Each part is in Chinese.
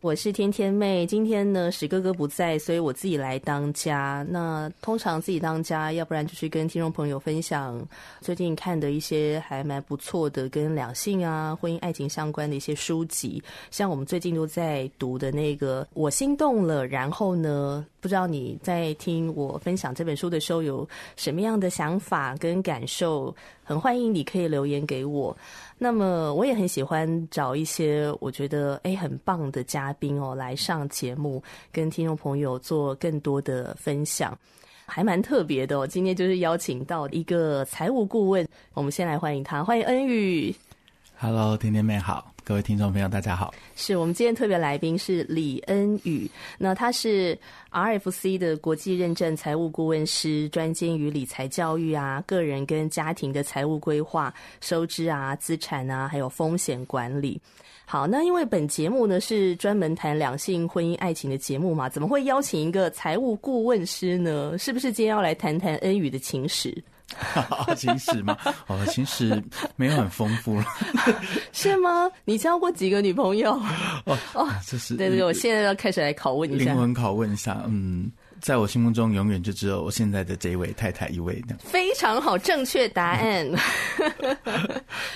我是天天妹，今天呢，史哥哥不在，所以我自己来当家。那通常自己当家，要不然就是跟听众朋友分享最近看的一些还蛮不错的跟两性啊、婚姻爱情相关的一些书籍，像我们最近都在读的那个《我心动了》，然后呢，不知道你在听我分享这本书的时候有什么样的想法跟感受？很欢迎你可以留言给我。那么我也很喜欢找一些我觉得诶很棒的嘉宾哦来上节目，跟听众朋友做更多的分享，还蛮特别的哦。今天就是邀请到一个财务顾问，我们先来欢迎他，欢迎恩宇。Hello，甜甜妹好。各位听众朋友，大家好。是我们今天特别来宾是李恩宇，那他是 RFC 的国际认证财务顾问师，专精于理财教育啊，个人跟家庭的财务规划、收支啊、资产啊，还有风险管理。好，那因为本节目呢是专门谈两性、婚姻、爱情的节目嘛，怎么会邀请一个财务顾问师呢？是不是今天要来谈谈恩宇的情史？情史吗？哦，情史没有很丰富了，是吗？你交过几个女朋友？哦哦，这是对对，我现在要开始来拷问一下，灵魂拷问一下。嗯，在我心目中，永远就只有我现在的这一位太太一位的。非常好，正确答案。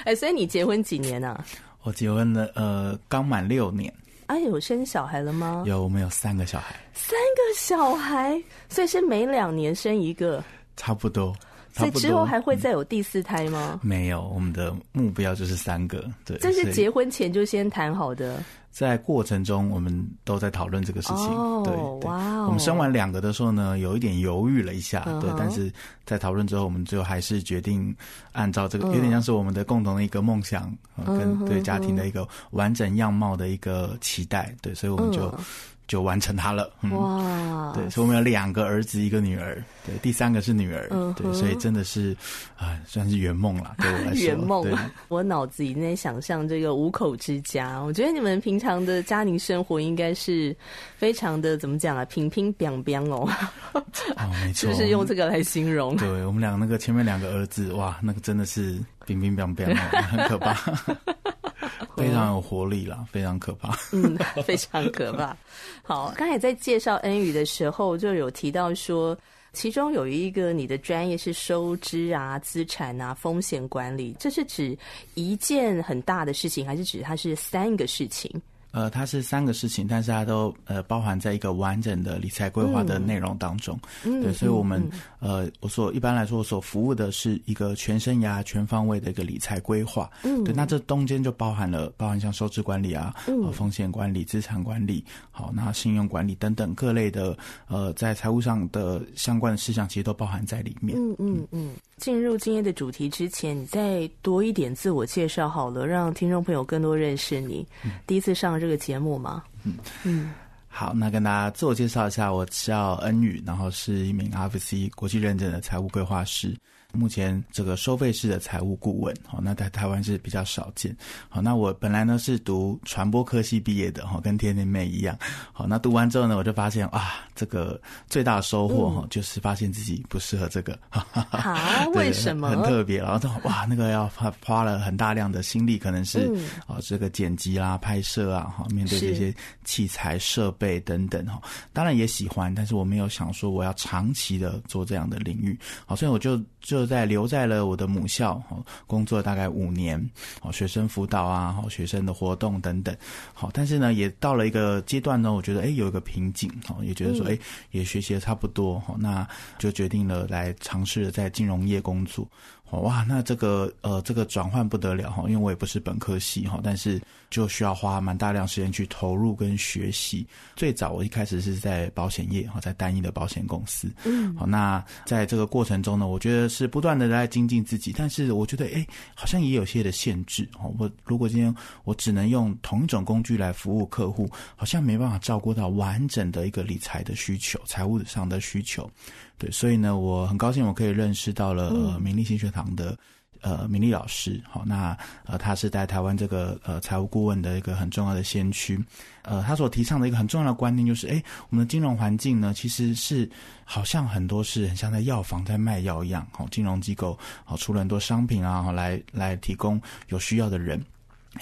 哎，所以你结婚几年呢？啊？我结婚了，呃，刚满六年。哎，有生小孩了吗？有，我们有三个小孩。三个小孩，所以是每两年生一个，差不多。所以之后还会再有第四胎吗？嗯、没有，我们的目标就是三个。对，这是结婚前就先谈好的。在过程中，我们都在讨论这个事情。哦，对，哇、哦！我们生完两个的时候呢，有一点犹豫了一下，对。嗯、但是在讨论之后，我们最后还是决定按照这个，嗯、有点像是我们的共同的一个梦想，嗯、跟对家庭的一个完整样貌的一个期待。对，所以我们就。嗯就完成它了，嗯、哇！对，所以我们有两个儿子，一个女儿，对，第三个是女儿，嗯、对，所以真的是啊，算是圆梦了，对我来说。圆梦对，我脑子里在想象这个五口之家，我觉得你们平常的家庭生活应该是非常的怎么讲啊，平平平平哦。哦，没错，就是用这个来形容？对我们俩那个前面两个儿子，哇，那个真的是平平平平，很可怕。非常有活力啦，非常可怕。嗯，非常可怕。好，刚才在介绍恩宇的时候，就有提到说，其中有一个你的专业是收支啊、资产啊、风险管理，这是指一件很大的事情，还是指它是三个事情？呃，它是三个事情，但是它都呃包含在一个完整的理财规划的内容当中。嗯、对，所以我们、嗯、呃，我所一般来说，我所服务的是一个全生涯、全方位的一个理财规划。嗯，对，那这中间就包含了包含像收支管理啊、嗯、呃、风险管理、资产管理，好，那信用管理等等各类的呃，在财务上的相关的事项，其实都包含在里面。嗯嗯嗯。进入今天的主题之前，你再多一点自我介绍好了，让听众朋友更多认识你。嗯、第一次上这个节目吗？嗯嗯，好，那跟大家自我介绍一下，我叫恩宇，然后是一名 RFC 国际认证的财务规划师。目前这个收费式的财务顾问，好，那在台湾是比较少见。好，那我本来呢是读传播科系毕业的，哈，跟天天妹一样。好，那读完之后呢，我就发现啊，这个最大的收获哈，就是发现自己不适合这个。啊？为什么？很特别。然后哇，那个要花花了很大量的心力，可能是啊，这个剪辑啦、拍摄啊，哈，面对这些器材设备等等哈。当然也喜欢，但是我没有想说我要长期的做这样的领域。好，所以我就就。在留在了我的母校，工作大概五年，好，学生辅导啊，好，学生的活动等等，好，但是呢，也到了一个阶段呢，我觉得哎，有一个瓶颈，哦，也觉得说哎，也学习的差不多，哈，那就决定了来尝试在金融业工作。哇，那这个呃，这个转换不得了哈，因为我也不是本科系哈，但是就需要花蛮大量时间去投入跟学习。最早我一开始是在保险业哈，在单一的保险公司，嗯，好，那在这个过程中呢，我觉得是不断的在精进自己，但是我觉得哎，好像也有些的限制哦。我如果今天我只能用同一种工具来服务客户，好像没办法照顾到完整的一个理财的需求、财务上的需求。对，所以呢，我很高兴我可以认识到了呃，明利新学堂的呃，明丽老师。好，那呃，他是在台湾这个呃财务顾问的一个很重要的先驱。呃，他所提倡的一个很重要的观念就是，哎，我们的金融环境呢，其实是好像很多是很像在药房在卖药一样。好，金融机构好出了很多商品啊，来来提供有需要的人。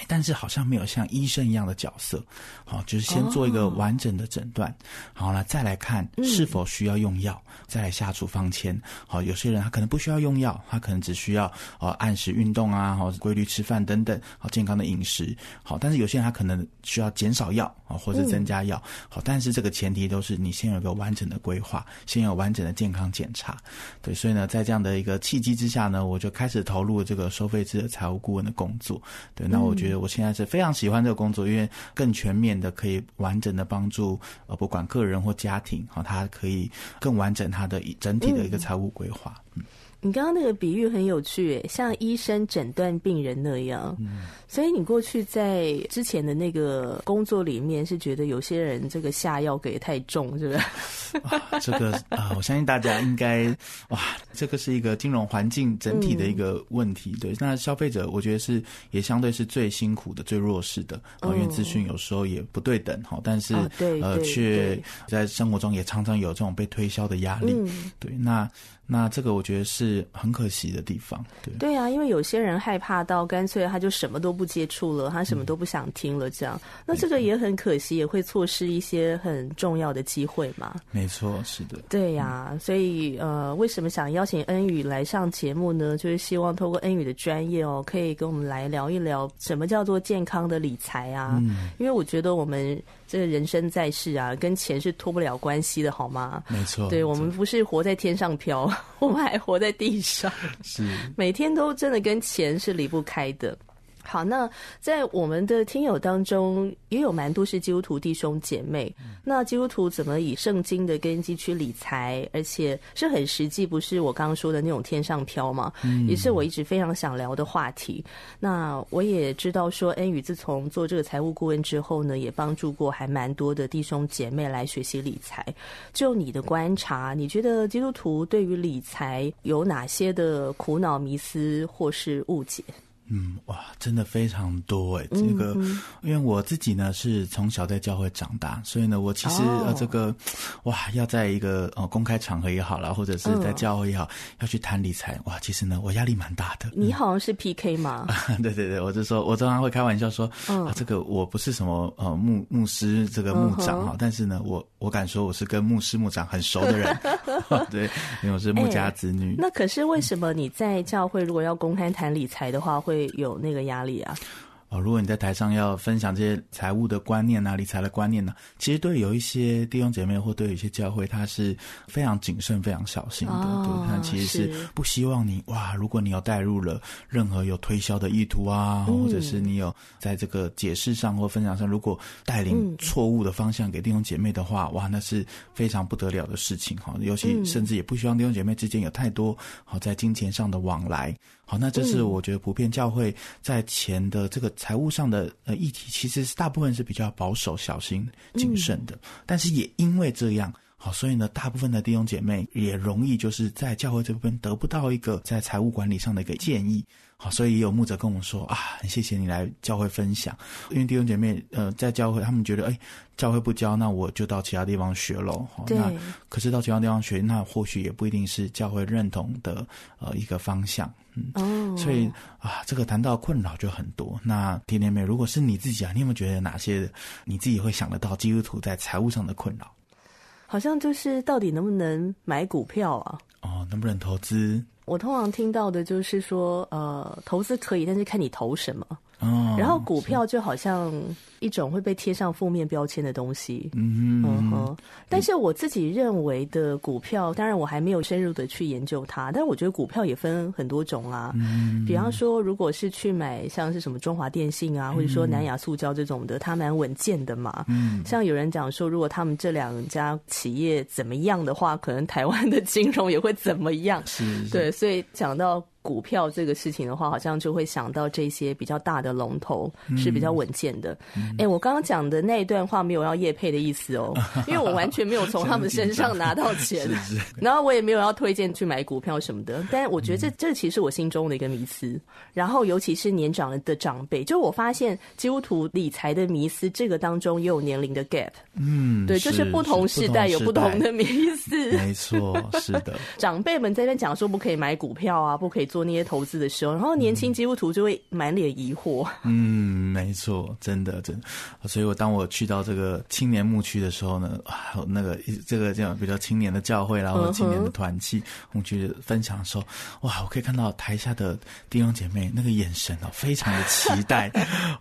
但是好像没有像医生一样的角色，好，就是先做一个完整的诊断，好了，再来看是否需要用药，再来下处方签。好，有些人他可能不需要用药，他可能只需要呃按时运动啊，好，规律吃饭等等，好，健康的饮食。好，但是有些人他可能需要减少药啊，或者增加药。好，但是这个前提都是你先有一个完整的规划，先有完整的健康检查。对，所以呢，在这样的一个契机之下呢，我就开始投入这个收费制的财务顾问的工作。对，那我。觉得我现在是非常喜欢这个工作，因为更全面的可以完整的帮助呃，不管个人或家庭，好，他可以更完整他的整体的一个财务规划。嗯。你刚刚那个比喻很有趣，像医生诊断病人那样。嗯，所以你过去在之前的那个工作里面，是觉得有些人这个下药给太重，是不是？啊，这个啊、呃，我相信大家应该哇，这个是一个金融环境整体的一个问题。嗯、对，那消费者我觉得是也相对是最辛苦的、最弱势的，因为资讯有时候也不对等哈，但是、哦、对呃，却在生活中也常常有这种被推销的压力。嗯、对，那。那这个我觉得是很可惜的地方，对对啊，因为有些人害怕到干脆他就什么都不接触了，他什么都不想听了，这样，嗯、那这个也很可惜，也会错失一些很重要的机会嘛。没错，是的。对呀、所以呃，为什么想邀请恩宇来上节目呢？就是希望透过恩宇的专业哦，可以跟我们来聊一聊什么叫做健康的理财啊。嗯、因为我觉得我们这个人生在世啊，跟钱是脱不了关系的，好吗？没错，对，我们不是活在天上飘。我们还活在地上，是每天都真的跟钱是离不开的。好，那在我们的听友当中，也有蛮多是基督徒弟兄姐妹。那基督徒怎么以圣经的根基去理财，而且是很实际，不是我刚刚说的那种天上飘吗？嗯，也是我一直非常想聊的话题。那我也知道说，恩宇自从做这个财务顾问之后呢，也帮助过还蛮多的弟兄姐妹来学习理财。就你的观察，你觉得基督徒对于理财有哪些的苦恼、迷思或是误解？嗯，哇，真的非常多哎，这个，因为我自己呢是从小在教会长大，所以呢，我其实呃这个，哇，要在一个呃公开场合也好啦，或者是在教会也好，嗯、要去谈理财，哇，其实呢我压力蛮大的。你好像是 PK 吗？嗯、对对对，我就说，我经常会开玩笑说，嗯、啊，这个我不是什么呃牧牧师这个牧长哈，嗯、但是呢，我我敢说我是跟牧师牧长很熟的人，对，因为我是牧家子女。欸、那可是为什么你在教会如果要公开谈理财的话会？有那个压力啊。哦，如果你在台上要分享这些财务的观念啊、理财的观念呢、啊，其实对有一些弟兄姐妹或对有一些教会，他是非常谨慎、非常小心的。哦、对，他其实是不希望你哇，如果你有带入了任何有推销的意图啊，嗯、或者是你有在这个解释上或分享上，如果带领错误的方向给弟兄姐妹的话，嗯、哇，那是非常不得了的事情哈。尤其甚至也不希望弟兄姐妹之间有太多好在金钱上的往来。好，那这是我觉得普遍教会在钱的这个财务上的呃议题，其实是大部分是比较保守、小心、谨慎的。但是也因为这样，好，所以呢，大部分的弟兄姐妹也容易就是在教会这部分得不到一个在财务管理上的一个建议。好，所以也有牧者跟我们说啊，很谢谢你来教会分享，因为弟兄姐妹呃在教会他们觉得哎。教会不教，那我就到其他地方学喽。对那可是到其他地方学，那或许也不一定是教会认同的呃一个方向。嗯，哦、所以啊，这个谈到困扰就很多。那甜甜妹，如果是你自己啊，你有没有觉得哪些你自己会想得到基督徒在财务上的困扰？好像就是到底能不能买股票啊？哦，能不能投资？我通常听到的就是说，呃，投资可以，但是看你投什么。哦，然后股票就好像一种会被贴上负面标签的东西。嗯嗯哼。但是我自己认为的股票，当然我还没有深入的去研究它，但是我觉得股票也分很多种啊。嗯。比方说，如果是去买像是什么中华电信啊，或者说南亚塑胶这种的，它蛮稳健的嘛。嗯。像有人讲说，如果他们这两家企业怎么样的话，可能台湾的金融也会怎么样。是。对，所以讲到。股票这个事情的话，好像就会想到这些比较大的龙头是比较稳健的。哎、我刚刚讲的那一段话没有要叶配的意思哦，因为我完全没有从他们身上拿到钱，然后我也没有要推荐去买股票什么的。但是我觉得这这其实我心中的一个迷思。然后尤其是年长的长辈，就我发现基督徒理财的迷思，这个当中也有年龄的 gap。嗯，对，就是不同时代有不同的迷思。没错，是的。长辈们在那讲说不可以买股票啊，不可以做那些投资的时候，然后年轻基督徒就会满脸疑惑。嗯，没错，真的，真的。所以我当我去到这个青年牧区的时候呢，啊，那个这个这样比较青年的教会啦，或者青年的团契牧区分享的时候，哇，我可以看到台下的弟兄姐妹那个眼神哦，非常的期待，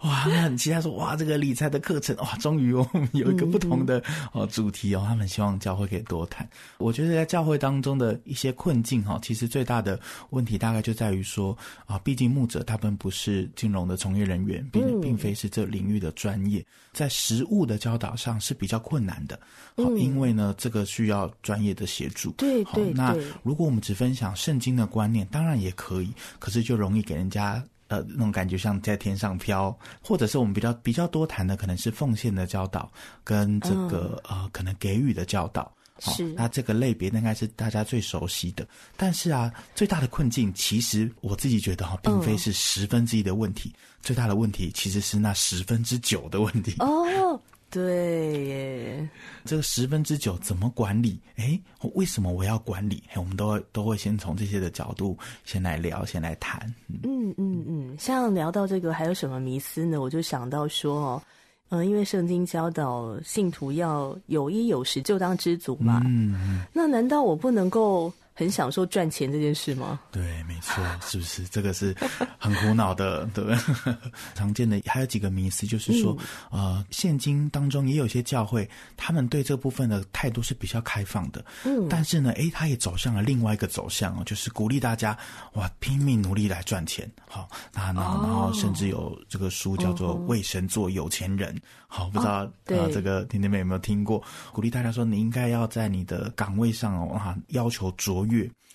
哇，他们很期待说，哇，这个理财的课程，哇，终于我们有一个不同的哦主题哦，他们希望教会可以多谈。我觉得在教会当中的一些困境哈，其实最大的问题大概就在于。说啊，毕竟牧者他们不是金融的从业人员，并并非是这领域的专业，在实物的教导上是比较困难的。好，因为呢，这个需要专业的协助。对对对。那如果我们只分享圣经的观念，当然也可以，可是就容易给人家呃那种感觉像在天上飘，或者是我们比较比较多谈的可能是奉献的教导跟这个呃可能给予的教导。是，那这个类别应该是大家最熟悉的。但是啊，最大的困境其实我自己觉得哈，并非是十分之一的问题，嗯、最大的问题其实是那十分之九的问题。哦，对耶，这个十分之九怎么管理？哎，为什么我要管理？我们都会都会先从这些的角度先来聊，先来谈。嗯嗯嗯，像聊到这个，还有什么迷思呢？我就想到说哦。嗯，因为圣经教导信徒要有衣有食，就当知足嘛。嗯，那难道我不能够很享受赚钱这件事吗？对，没错，是不是？这个是很苦恼的，对不对？常见的还有几个迷思，就是说，嗯、呃，现今当中也有些教会，他们对这部分的态度是比较开放的。嗯，但是呢，诶，他也走向了另外一个走向哦，就是鼓励大家哇，拼命努力来赚钱。好，那那然后甚至有这个书叫做《为神做有钱人》。好，不知道啊，这个甜甜妹有没有听过？鼓励大家说，你应该要在你的岗位上哦，哈，要求卓越。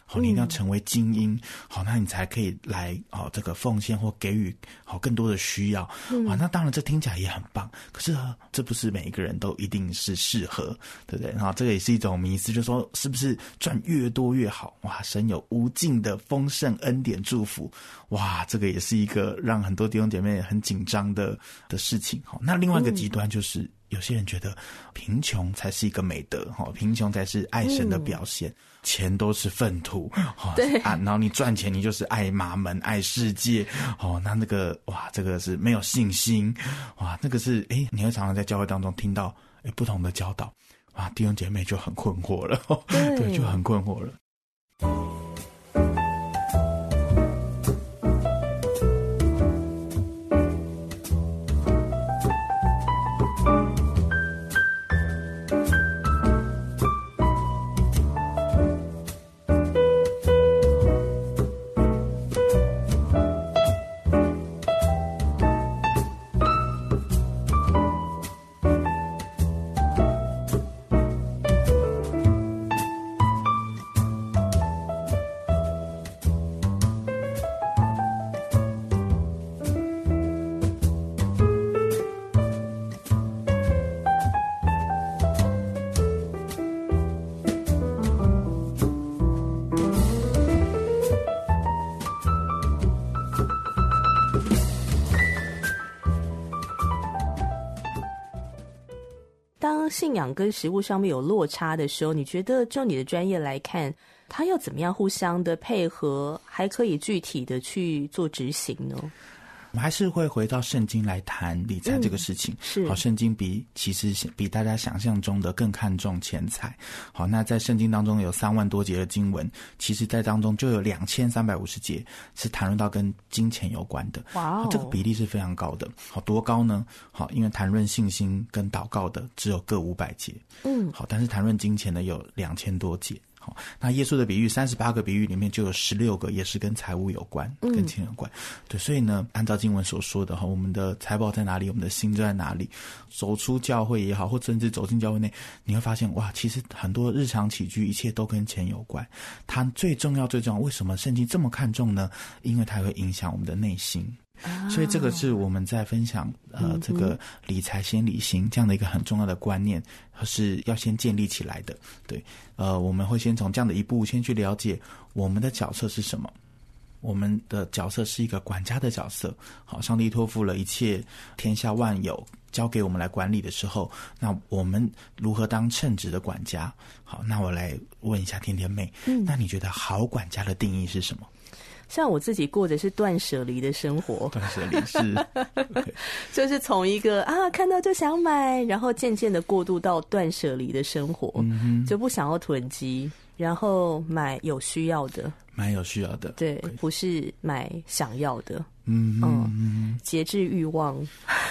好，你一定要成为精英。嗯、好，那你才可以来哦，这个奉献或给予好更多的需要。嗯、哇，那当然这听起来也很棒。可是这不是每一个人都一定是适合，对不对？然后这个也是一种迷思，就是说是不是赚越多越好？哇，神有无尽的丰盛恩典祝福。哇，这个也是一个让很多弟兄姐妹很紧张的的事情。好，那另外一个极端就是。嗯有些人觉得贫穷才是一个美德，哈，贫穷才是爱神的表现，嗯、钱都是粪土，哈，对啊，然后你赚钱，你就是爱马门、爱世界，哦，那那个哇，这个是没有信心，哇，那个是哎、欸，你会常常在教会当中听到哎不同的教导，啊，弟兄姐妹就很困惑了，对，对，就很困惑了。信仰跟食物上面有落差的时候，你觉得就你的专业来看，他要怎么样互相的配合，还可以具体的去做执行呢？我们还是会回到圣经来谈理财这个事情。嗯、是，好，圣经比其实比大家想象中的更看重钱财。好，那在圣经当中有三万多节的经文，其实在当中就有两千三百五十节是谈论到跟金钱有关的。哇哦，这个比例是非常高的。好，多高呢？好，因为谈论信心跟祷告的只有各五百节。嗯，好，但是谈论金钱的有两千多节。那耶稣的比喻，三十八个比喻里面就有十六个也是跟财务有关，跟钱有关。对，所以呢，按照经文所说的哈，我们的财宝在哪里，我们的心就在哪里。走出教会也好，或甚至走进教会内，你会发现哇，其实很多日常起居，一切都跟钱有关。它最重要、最重要，为什么圣经这么看重呢？因为它会影响我们的内心。所以这个是我们在分享呃，这个理财先理心这样的一个很重要的观念，是要先建立起来的。对，呃，我们会先从这样的一步先去了解我们的角色是什么。我们的角色是一个管家的角色。好，上帝托付了一切天下万有交给我们来管理的时候，那我们如何当称职的管家？好，那我来问一下甜甜妹，嗯，那你觉得好管家的定义是什么？像我自己过的是断舍离的生活，断舍离是，就是从一个啊看到就想买，然后渐渐的过渡到断舍离的生活，嗯，就不想要囤积，然后买有需要的，买有需要的，对，不是买想要的，嗯嗯，节制欲望，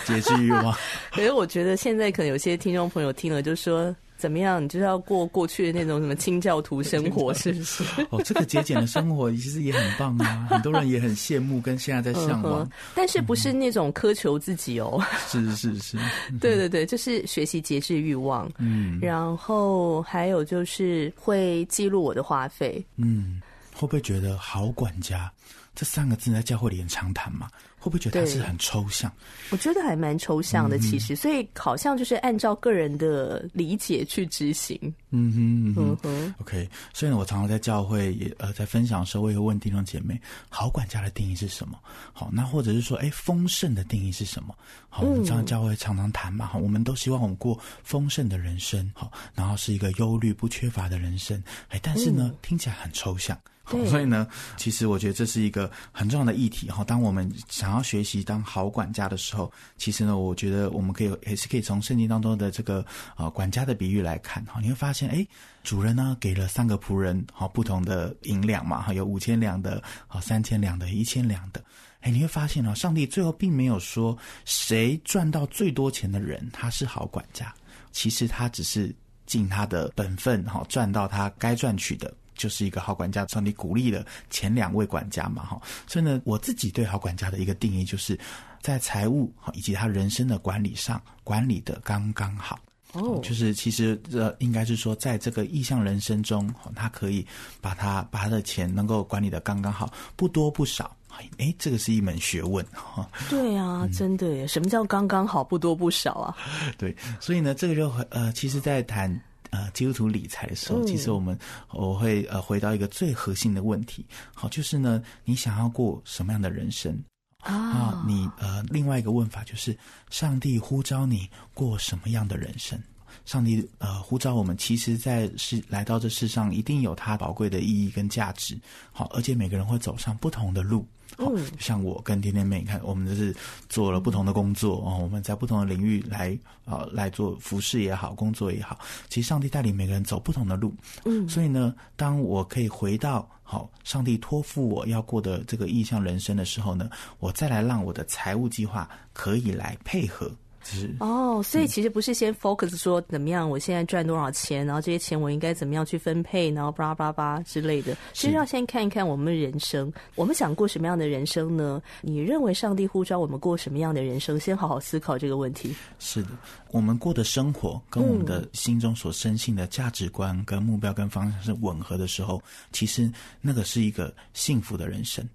节制欲望。可是我觉得现在可能有些听众朋友听了就说。怎么样？你就是要过过去的那种什么清教徒生活，是不是？哦，这个节俭的生活其实也很棒啊，很多人也很羡慕，跟现在在向往。但是不是那种苛求自己哦？是是是，对对对，就是学习节制欲望。嗯，然后还有就是会记录我的花费。嗯，会不会觉得好管家这三个字在教会里很常谈嘛？会不会觉得它是很抽象？我觉得还蛮抽象的，其实，嗯、所以好像就是按照个人的理解去执行。嗯哼，嗯哼，OK。所以呢，我常常在教会也呃在分享的时候，我也会问弟兄姐妹：好管家的定义是什么？好，那或者是说，哎，丰盛的定义是什么？好，我们常常教会常常谈嘛，好，我们都希望我们过丰盛的人生，好，然后是一个忧虑不缺乏的人生。哎，但是呢，嗯、听起来很抽象。所以呢，其实我觉得这是一个很重要的议题哈。当我们想要学习当好管家的时候，其实呢，我觉得我们可以也是可以从圣经当中的这个呃管家的比喻来看哈。你会发现，哎，主人呢给了三个仆人好不同的银两嘛哈，有五千两的，好三千两的，一千两的。哎，你会发现呢，上帝最后并没有说谁赚到最多钱的人他是好管家，其实他只是尽他的本分哈，赚到他该赚取的。就是一个好管家，上帝鼓励了前两位管家嘛，哈，所以呢，我自己对好管家的一个定义，就是在财务以及他人生的管理上管理的刚刚好。哦，就是其实这应该是说，在这个意向人生中，他可以把他把他的钱能够管理的刚刚好，不多不少。哎，这个是一门学问哈。对啊，嗯、真的耶，什么叫刚刚好，不多不少啊？对，所以呢，这个就呃，其实，在谈。呃，基督徒理财的时候，其实我们我会呃回到一个最核心的问题，好，就是呢，你想要过什么样的人生啊？你呃，另外一个问法就是，上帝呼召你过什么样的人生？上帝呃呼召我们，其实在世来到这世上，一定有它宝贵的意义跟价值，好，而且每个人会走上不同的路。好，像我跟天天妹，你看，我们就是做了不同的工作哦。我们在不同的领域来啊来做服饰也好，工作也好。其实上帝带领每个人走不同的路，嗯，所以呢，当我可以回到好上帝托付我要过的这个意向人生的时候呢，我再来让我的财务计划可以来配合。是哦，所以其实不是先 focus 说怎么样，我现在赚多少钱，然后这些钱我应该怎么样去分配，然后巴拉巴拉之类的。其实要先看一看我们的人生，我们想过什么样的人生呢？你认为上帝呼召我们过什么样的人生？先好好思考这个问题。是的，我们过的生活跟我们的心中所深信的价值观、跟目标、跟方向是吻合的时候，其实那个是一个幸福的人生。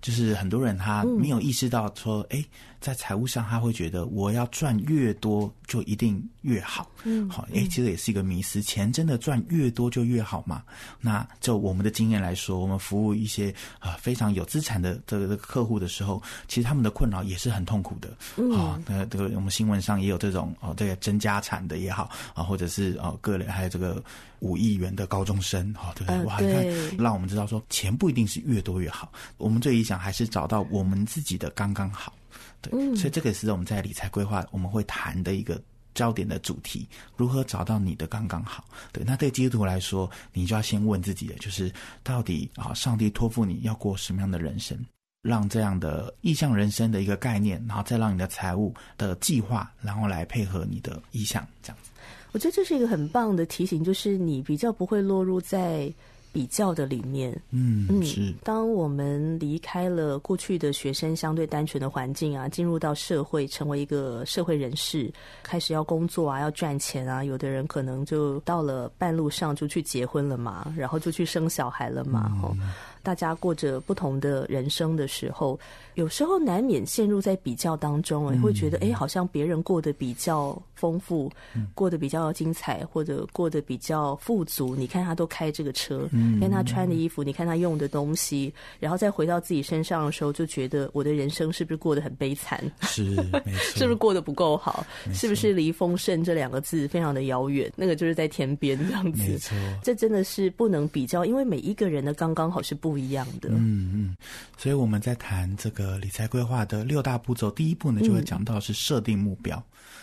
就是很多人他没有意识到说，哎、嗯，在财务上他会觉得我要赚越多就一定越好，嗯，好，哎，其实也是一个迷失，钱真的赚越多就越好吗？那就我们的经验来说，我们服务一些啊、呃、非常有资产的这个客户的时候，其实他们的困扰也是很痛苦的，啊、嗯，那这个我们新闻上也有这种哦，这个争家产的也好啊，或者是哦个人还有这个五亿元的高中生，哈，对不对？哇，你看，让我们知道说钱不一定是越多越好，我们。最理想还是找到我们自己的刚刚好。对，嗯、所以这个是我们在理财规划我们会谈的一个焦点的主题，如何找到你的刚刚好。对，那对基督徒来说，你就要先问自己的，就是到底啊，上帝托付你要过什么样的人生？让这样的意向人生的一个概念，然后再让你的财务的计划，然后来配合你的意向，这样子。我觉得这是一个很棒的提醒，就是你比较不会落入在比较的里面。嗯嗯，是。当我们离开了过去的学生相对单纯的环境啊，进入到社会，成为一个社会人士，开始要工作啊，要赚钱啊，有的人可能就到了半路上就去结婚了嘛，然后就去生小孩了嘛，嗯大家过着不同的人生的时候，有时候难免陷入在比较当中，哎、嗯，会觉得哎，好像别人过得比较丰富，嗯、过得比较精彩，或者过得比较富足。你看他都开这个车，嗯、看他穿的衣服，你看他用的东西，然后再回到自己身上的时候，就觉得我的人生是不是过得很悲惨？是，是不是过得不够好？是不是离丰盛这两个字非常的遥远？那个就是在天边这样子。这真的是不能比较，因为每一个人的刚刚好是不。不一样的，嗯嗯，所以我们在谈这个呃理财规划的六大步骤，第一步呢就会讲到是设定目标。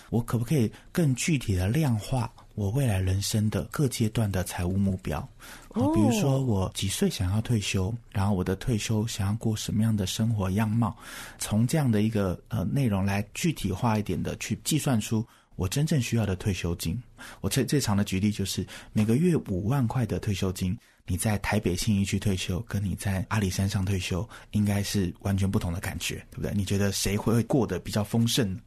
我可不可以更具体的量化我未来人生的各阶段的财务目标？哦，比如说我几岁想要退休，然后我的退休想要过什么样的生活样貌？从这样的一个呃内容来具体化一点的去计算出我真正需要的退休金。我最最常的举例就是每个月五万块的退休金。你在台北信义区退休，跟你在阿里山上退休，应该是完全不同的感觉，对不对？你觉得谁会会过得比较丰盛？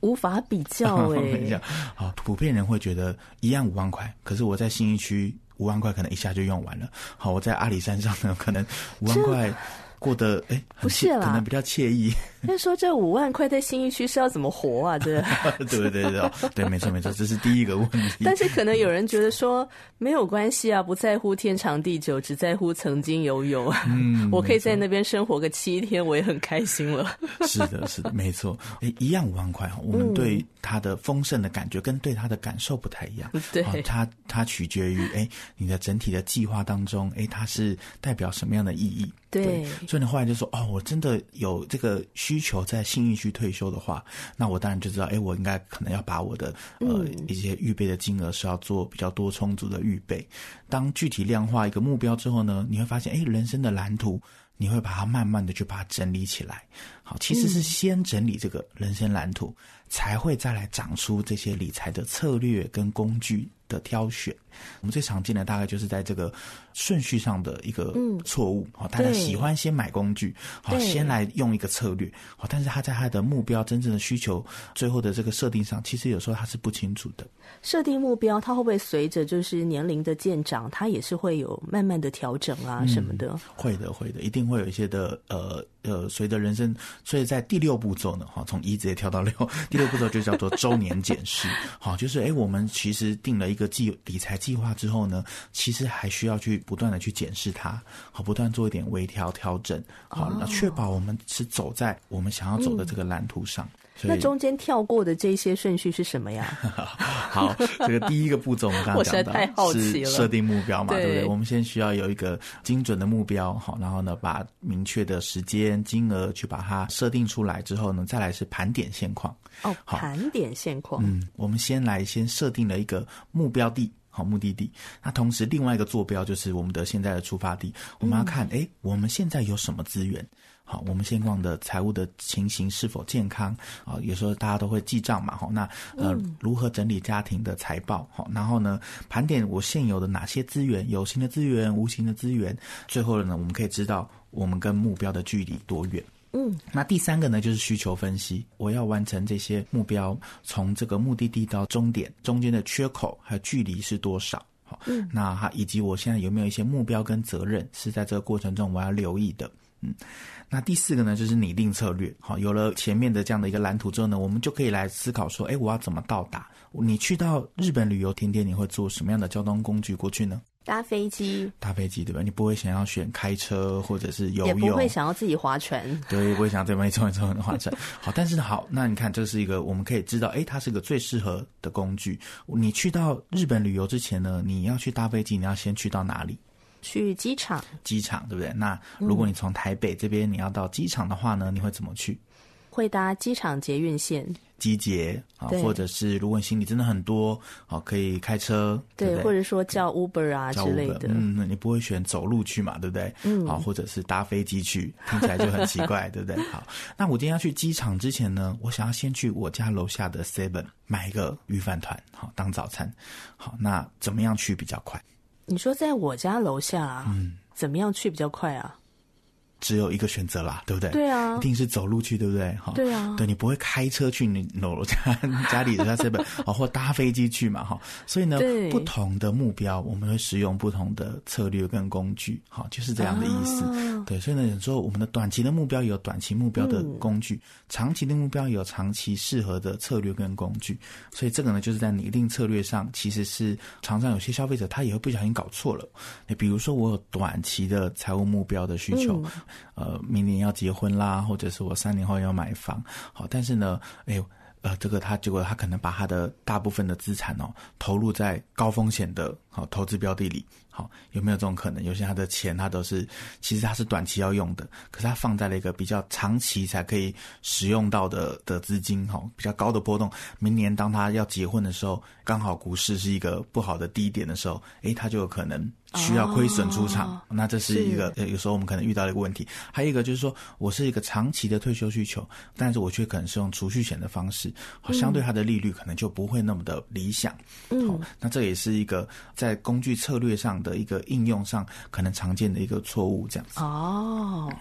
无法比较哎、欸。好，普遍人会觉得一样五万块，可是我在信义区五万块可能一下就用完了。好，我在阿里山上呢，可能五万块。过得哎，不是啦，可能比较惬意。那说这五万块在新一区是要怎么活啊？这 对对对对，对，没错没错，这是第一个问题。但是可能有人觉得说没有关系啊，不在乎天长地久，只在乎曾经拥有。嗯，我可以在那边生活个七天，我也很开心了。是的，是的，没错。哎，一样五万块，我们对它的丰盛的感觉跟对它的感受不太一样。对，它它取决于哎你的整体的计划当中，哎它是代表什么样的意义？对。所以你后来就说哦，我真的有这个需求在信义区退休的话，那我当然就知道，哎，我应该可能要把我的呃一些预备的金额是要做比较多充足的预备。当具体量化一个目标之后呢，你会发现，哎，人生的蓝图，你会把它慢慢的去把它整理起来。好，其实是先整理这个人生蓝图，才会再来长出这些理财的策略跟工具的挑选。我们最常见的大概就是在这个顺序上的一个错误，好、嗯，大家喜欢先买工具，好，先来用一个策略，好，但是他在他的目标真正的需求最后的这个设定上，其实有时候他是不清楚的。设定目标，它会不会随着就是年龄的渐长，它也是会有慢慢的调整啊什么的？嗯、会的，会的，一定会有一些的呃呃，随着人生，所以在第六步骤呢，哈，从一直接跳到六，第六步骤就叫做周年检视，好，就是哎，我们其实定了一个计理财。计划之后呢，其实还需要去不断的去检视它，好，不断做一点微调调整，好，那确保我们是走在我们想要走的这个蓝图上。嗯、那中间跳过的这些顺序是什么呀？好，这个第一个步骤我们刚刚讲到是设定目标嘛，对，对不对？我们先需要有一个精准的目标，好，然后呢，把明确的时间、金额去把它设定出来之后呢，再来是盘点现况。哦，盘点现况。嗯，我们先来先设定了一个目标地。好，目的地。那同时，另外一个坐标就是我们的现在的出发地。我们要看，哎、嗯，我们现在有什么资源？好，我们现况的财务的情形是否健康？啊，有时候大家都会记账嘛。好，那呃，如何整理家庭的财报？好，然后呢，盘点我现有的哪些资源，有形的资源、无形的资源。最后呢，我们可以知道我们跟目标的距离多远。嗯，那第三个呢，就是需求分析。我要完成这些目标，从这个目的地到终点中间的缺口还有距离是多少？好，嗯，那哈，以及我现在有没有一些目标跟责任是在这个过程中我要留意的？嗯，那第四个呢，就是拟定策略。好，有了前面的这样的一个蓝图之后呢，我们就可以来思考说，哎，我要怎么到达？你去到日本旅游，天天你会坐什么样的交通工具过去呢？搭飞机，搭飞机对吧？你不会想要选开车或者是游泳，也不会想要自己划船，对，不会想要这边一冲一冲的划船。好，但是好，那你看，这是一个我们可以知道，哎，它是个最适合的工具。你去到日本旅游之前呢，你要去搭飞机，你要先去到哪里？去机场。机场对不对？那如果你从台北这边你要到机场的话呢，你会怎么去？会搭机场捷运线。机捷啊，或者是如果你行李真的很多，好，可以开车，对，对对或者说叫 Uber 啊之类的。嗯，那你不会选走路去嘛，对不对？嗯，好，或者是搭飞机去，听起来就很奇怪，对不对？好，那我今天要去机场之前呢，我想要先去我家楼下的 Seven 买一个鱼饭团，好当早餐。好，那怎么样去比较快？你说在我家楼下，嗯，怎么样去比较快啊？只有一个选择啦，对不对？对啊，一定是走路去，对不对？哈，对啊，对，你不会开车去你楼家家里的这边啊，或搭飞机去嘛，哈。所以呢，不同的目标，我们会使用不同的策略跟工具，哈，就是这样的意思。啊、对，所以呢，有时候我们的短期的目标有短期目标的工具，嗯、长期的目标有长期适合的策略跟工具。所以这个呢，就是在拟定策略上，其实是常常有些消费者他也会不小心搞错了。你比如说，我有短期的财务目标的需求。嗯呃，明年要结婚啦，或者是我三年后要买房，好，但是呢，哎呦，呃，这个他结果他可能把他的大部分的资产哦投入在高风险的好投资标的里。好，有没有这种可能？有些他的钱，他都是其实他是短期要用的，可是他放在了一个比较长期才可以使用到的的资金，哈，比较高的波动。明年当他要结婚的时候，刚好股市是一个不好的低点的时候，诶，他就有可能需要亏损出场。哦、那这是一个是有时候我们可能遇到的一个问题。还有一个就是说，我是一个长期的退休需求，但是我却可能是用储蓄险的方式，好，相对它的利率可能就不会那么的理想。嗯，好，那这也是一个在工具策略上的一个应用上可能常见的一个错误，这样子哦。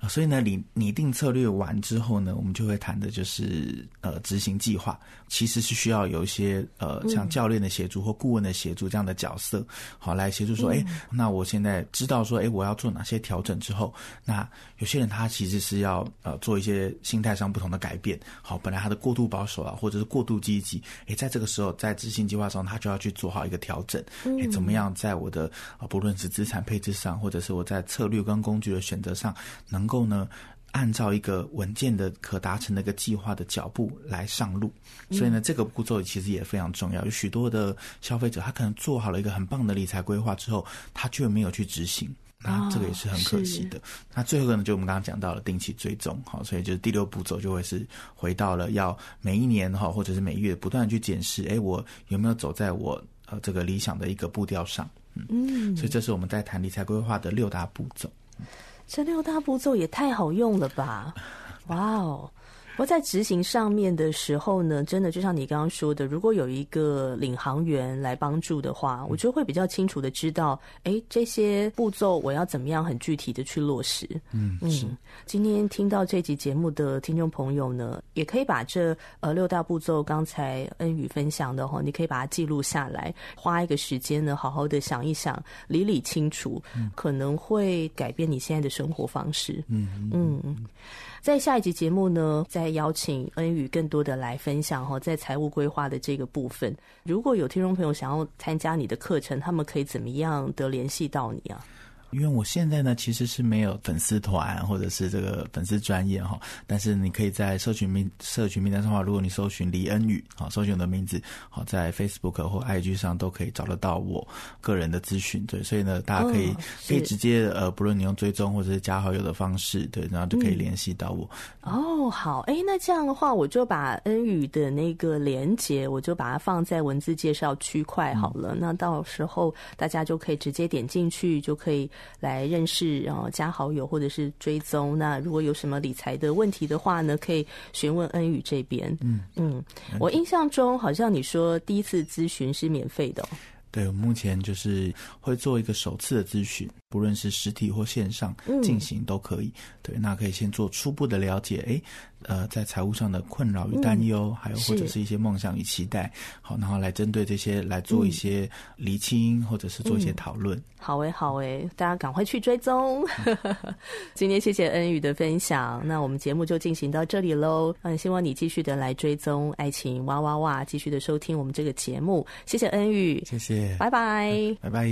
嗯所以呢，拟拟定策略完之后呢，我们就会谈的就是呃执行计划，其实是需要有一些呃像教练的协助或顾问的协助这样的角色，好来协助说，哎，那我现在知道说，哎，我要做哪些调整之后，那有些人他其实是要呃做一些心态上不同的改变，好，本来他的过度保守啊，或者是过度积极，哎，在这个时候在执行计划中，他就要去做好一个调整，哎，怎么样在我的啊不论是资产配置上，或者是我在策略跟工具的选择上能。能够呢，按照一个稳健的、可达成的一个计划的脚步来上路，所以呢，这个步骤其实也非常重要。有许多的消费者，他可能做好了一个很棒的理财规划之后，他却没有去执行，那这个也是很可惜的。哦、那最后一个呢，就我们刚刚讲到了定期追踪，好，所以就是第六步骤就会是回到了要每一年哈，或者是每月不断去检视，哎，我有没有走在我呃这个理想的一个步调上？嗯，嗯，所以这是我们在谈理财规划的六大步骤。这六大步骤也太好用了吧！哇哦。不过在执行上面的时候呢，真的就像你刚刚说的，如果有一个领航员来帮助的话，我就会比较清楚的知道，哎，这些步骤我要怎么样很具体的去落实。嗯嗯，今天听到这集节目的听众朋友呢，也可以把这呃六大步骤刚才恩宇分享的哈，你可以把它记录下来，花一个时间呢，好好的想一想，理理清楚，可能会改变你现在的生活方式。嗯嗯。嗯在下一集节目呢，邀请恩宇更多的来分享哈，在财务规划的这个部分，如果有听众朋友想要参加你的课程，他们可以怎么样的联系到你啊？因为我现在呢，其实是没有粉丝团或者是这个粉丝专业哈，但是你可以在社群名社群名单上的话，如果你搜寻李恩宇，好，搜寻我的名字，好，在 Facebook 或 IG 上都可以找得到我个人的资讯，对，所以呢，大家可以、哦、可以直接呃，不论你用追踪或者是加好友的方式，对，然后就可以联系到我。嗯、哦，好，哎，那这样的话，我就把恩宇的那个连接，我就把它放在文字介绍区块好了，嗯、那到时候大家就可以直接点进去，就可以。来认识，然后加好友或者是追踪。那如果有什么理财的问题的话呢，可以询问恩宇这边。嗯嗯，我印象中好像你说第一次咨询是免费的哦。对，我目前就是会做一个首次的咨询，不论是实体或线上进行都可以。嗯、对，那可以先做初步的了解。诶呃，在财务上的困扰与担忧，嗯、还有或者是一些梦想与期待，好，然后来针对这些来做一些厘清，嗯、或者是做一些讨论。好诶，好诶，大家赶快去追踪。今天谢谢恩宇的分享，那我们节目就进行到这里喽。嗯，希望你继续的来追踪爱情哇哇哇，继续的收听我们这个节目。谢谢恩宇，谢谢，拜拜，拜拜。